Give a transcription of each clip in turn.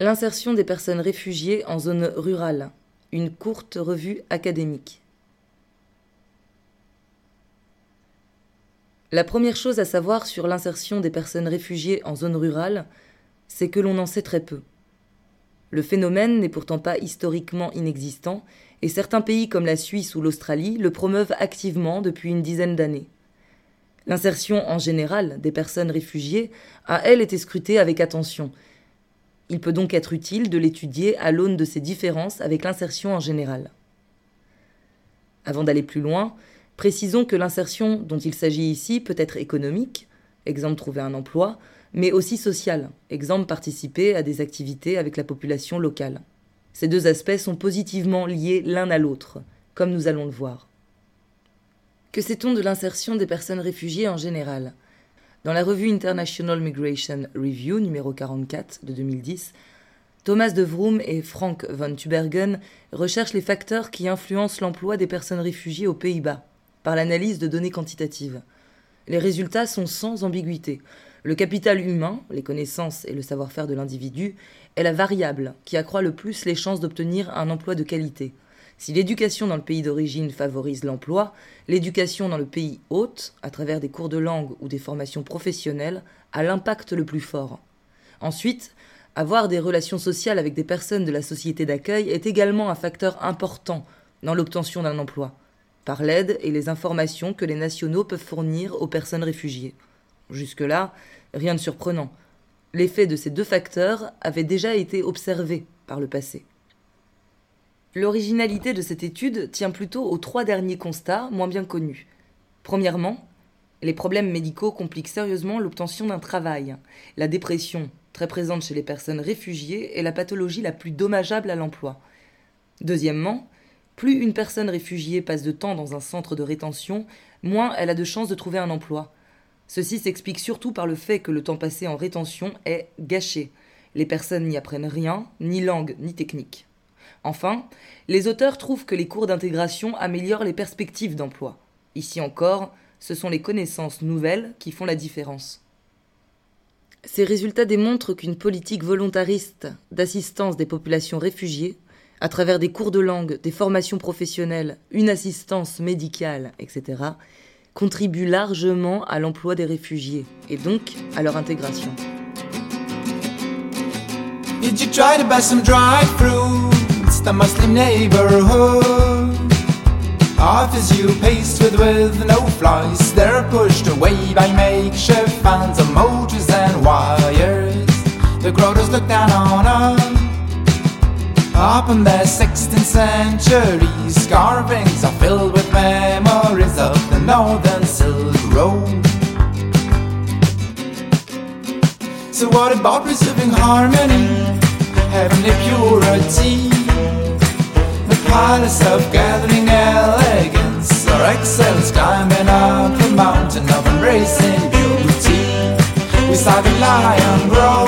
L'insertion des personnes réfugiées en zone rurale. Une courte revue académique. La première chose à savoir sur l'insertion des personnes réfugiées en zone rurale, c'est que l'on en sait très peu. Le phénomène n'est pourtant pas historiquement inexistant, et certains pays comme la Suisse ou l'Australie le promeuvent activement depuis une dizaine d'années. L'insertion en général des personnes réfugiées a, elle, été scrutée avec attention. Il peut donc être utile de l'étudier à l'aune de ses différences avec l'insertion en général. Avant d'aller plus loin, Précisons que l'insertion dont il s'agit ici peut être économique, exemple trouver un emploi, mais aussi sociale, exemple participer à des activités avec la population locale. Ces deux aspects sont positivement liés l'un à l'autre, comme nous allons le voir. Que sait-on de l'insertion des personnes réfugiées en général? Dans la revue International Migration Review numéro 44 de 2010, Thomas de Vroom et Frank von Tubergen recherchent les facteurs qui influencent l'emploi des personnes réfugiées aux Pays-Bas par l'analyse de données quantitatives. Les résultats sont sans ambiguïté. Le capital humain, les connaissances et le savoir-faire de l'individu, est la variable qui accroît le plus les chances d'obtenir un emploi de qualité. Si l'éducation dans le pays d'origine favorise l'emploi, l'éducation dans le pays hôte, à travers des cours de langue ou des formations professionnelles, a l'impact le plus fort. Ensuite, avoir des relations sociales avec des personnes de la société d'accueil est également un facteur important dans l'obtention d'un emploi par l'aide et les informations que les nationaux peuvent fournir aux personnes réfugiées. Jusque-là, rien de surprenant. L'effet de ces deux facteurs avait déjà été observé par le passé. L'originalité de cette étude tient plutôt aux trois derniers constats moins bien connus. Premièrement, les problèmes médicaux compliquent sérieusement l'obtention d'un travail. La dépression, très présente chez les personnes réfugiées, est la pathologie la plus dommageable à l'emploi. Deuxièmement, plus une personne réfugiée passe de temps dans un centre de rétention, moins elle a de chances de trouver un emploi. Ceci s'explique surtout par le fait que le temps passé en rétention est gâché. Les personnes n'y apprennent rien, ni langue, ni technique. Enfin, les auteurs trouvent que les cours d'intégration améliorent les perspectives d'emploi. Ici encore, ce sont les connaissances nouvelles qui font la différence. Ces résultats démontrent qu'une politique volontariste d'assistance des populations réfugiées à travers des cours de langue, des formations professionnelles, une assistance médicale, etc., contribue largement à l'emploi des réfugiés et donc à leur intégration. Did you try to buy some The Muslim neighborhood offers you pastry with no flies. They're pushed away by makeshift fans of motors and wires. The grottos look down on us. Up in their 16th century, carvings are filled with memories of the Northern Silk Road. So, what about preserving harmony, heavenly purity? The palace of gathering elegance, our excellence climbing up the mountain of embracing beauty. We saw the lion grow,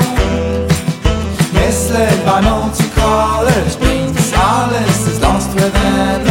misled by multicolored screens. Alice is lost within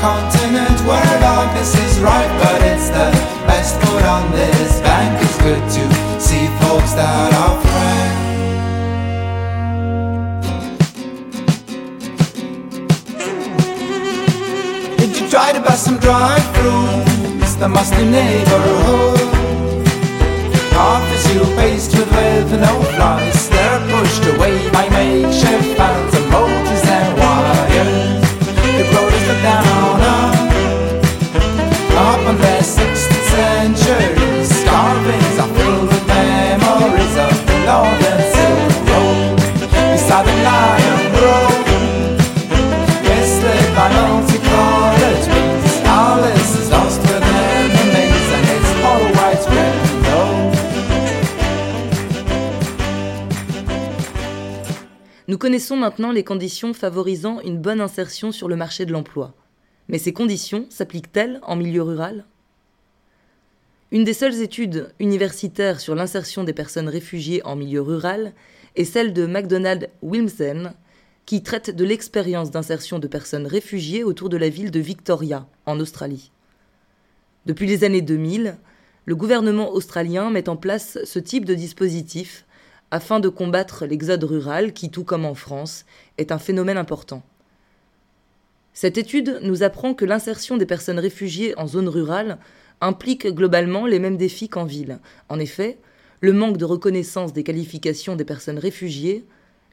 continent where darkness is right, but it's the best food on this bank. It's good to see folks that are friends. Did you try to buy some dried fruits? The musty neighborhood offers you pastry with no flies. They're pushed away by makeshift fans Nous connaissons maintenant les conditions favorisant une bonne insertion sur le marché de l'emploi. Mais ces conditions s'appliquent-elles en milieu rural? Une des seules études universitaires sur l'insertion des personnes réfugiées en milieu rural est celle de MacDonald Wilmsen, qui traite de l'expérience d'insertion de personnes réfugiées autour de la ville de Victoria, en Australie. Depuis les années 2000, le gouvernement australien met en place ce type de dispositif afin de combattre l'exode rural qui, tout comme en France, est un phénomène important. Cette étude nous apprend que l'insertion des personnes réfugiées en zone rurale implique globalement les mêmes défis qu'en ville. En effet, le manque de reconnaissance des qualifications des personnes réfugiées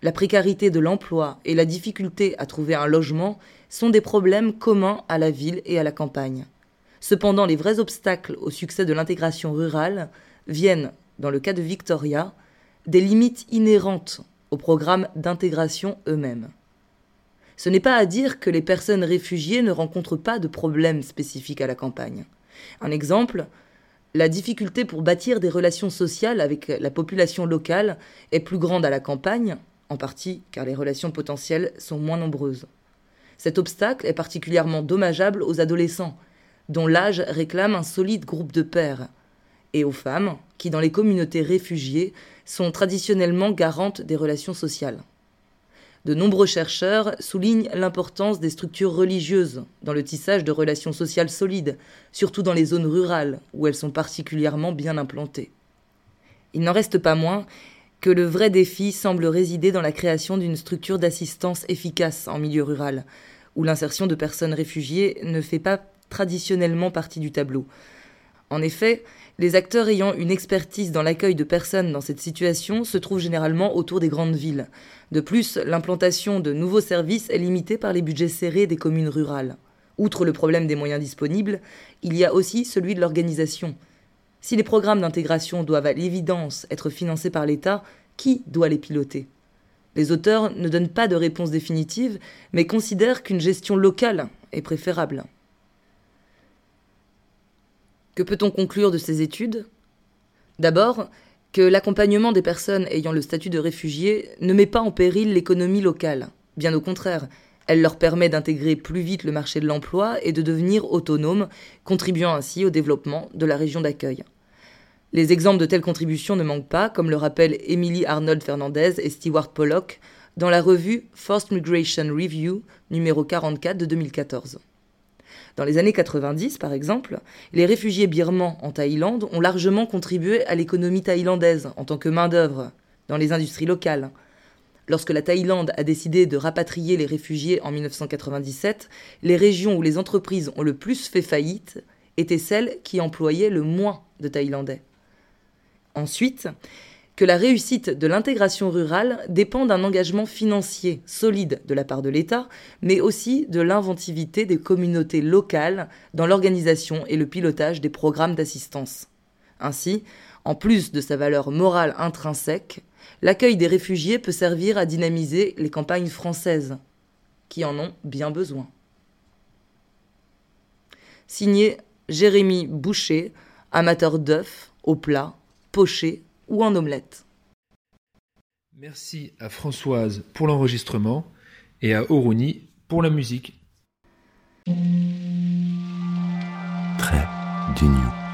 la précarité de l'emploi et la difficulté à trouver un logement sont des problèmes communs à la ville et à la campagne. Cependant, les vrais obstacles au succès de l'intégration rurale viennent, dans le cas de Victoria, des limites inhérentes aux programmes d'intégration eux-mêmes. Ce n'est pas à dire que les personnes réfugiées ne rencontrent pas de problèmes spécifiques à la campagne. Un exemple, la difficulté pour bâtir des relations sociales avec la population locale est plus grande à la campagne en partie car les relations potentielles sont moins nombreuses. Cet obstacle est particulièrement dommageable aux adolescents, dont l'âge réclame un solide groupe de pères, et aux femmes, qui dans les communautés réfugiées sont traditionnellement garantes des relations sociales. De nombreux chercheurs soulignent l'importance des structures religieuses dans le tissage de relations sociales solides, surtout dans les zones rurales où elles sont particulièrement bien implantées. Il n'en reste pas moins que le vrai défi semble résider dans la création d'une structure d'assistance efficace en milieu rural, où l'insertion de personnes réfugiées ne fait pas traditionnellement partie du tableau. En effet, les acteurs ayant une expertise dans l'accueil de personnes dans cette situation se trouvent généralement autour des grandes villes. De plus, l'implantation de nouveaux services est limitée par les budgets serrés des communes rurales. Outre le problème des moyens disponibles, il y a aussi celui de l'organisation. Si les programmes d'intégration doivent à l'évidence être financés par l'État, qui doit les piloter? Les auteurs ne donnent pas de réponse définitive, mais considèrent qu'une gestion locale est préférable. Que peut-on conclure de ces études? D'abord, que l'accompagnement des personnes ayant le statut de réfugiés ne met pas en péril l'économie locale. Bien au contraire, elle leur permet d'intégrer plus vite le marché de l'emploi et de devenir autonomes, contribuant ainsi au développement de la région d'accueil. Les exemples de telles contributions ne manquent pas, comme le rappellent Emily Arnold Fernandez et Stewart Pollock dans la revue Forced Migration Review numéro 44 de 2014. Dans les années 90, par exemple, les réfugiés birmans en Thaïlande ont largement contribué à l'économie thaïlandaise en tant que main-d'œuvre dans les industries locales. Lorsque la Thaïlande a décidé de rapatrier les réfugiés en 1997, les régions où les entreprises ont le plus fait faillite étaient celles qui employaient le moins de Thaïlandais. Ensuite, que la réussite de l'intégration rurale dépend d'un engagement financier solide de la part de l'État, mais aussi de l'inventivité des communautés locales dans l'organisation et le pilotage des programmes d'assistance. Ainsi, en plus de sa valeur morale intrinsèque, l'accueil des réfugiés peut servir à dynamiser les campagnes françaises, qui en ont bien besoin. Signé Jérémy Boucher, amateur d'œufs, au plat, poché ou en omelette. Merci à Françoise pour l'enregistrement et à Oroni pour la musique. Très d'union.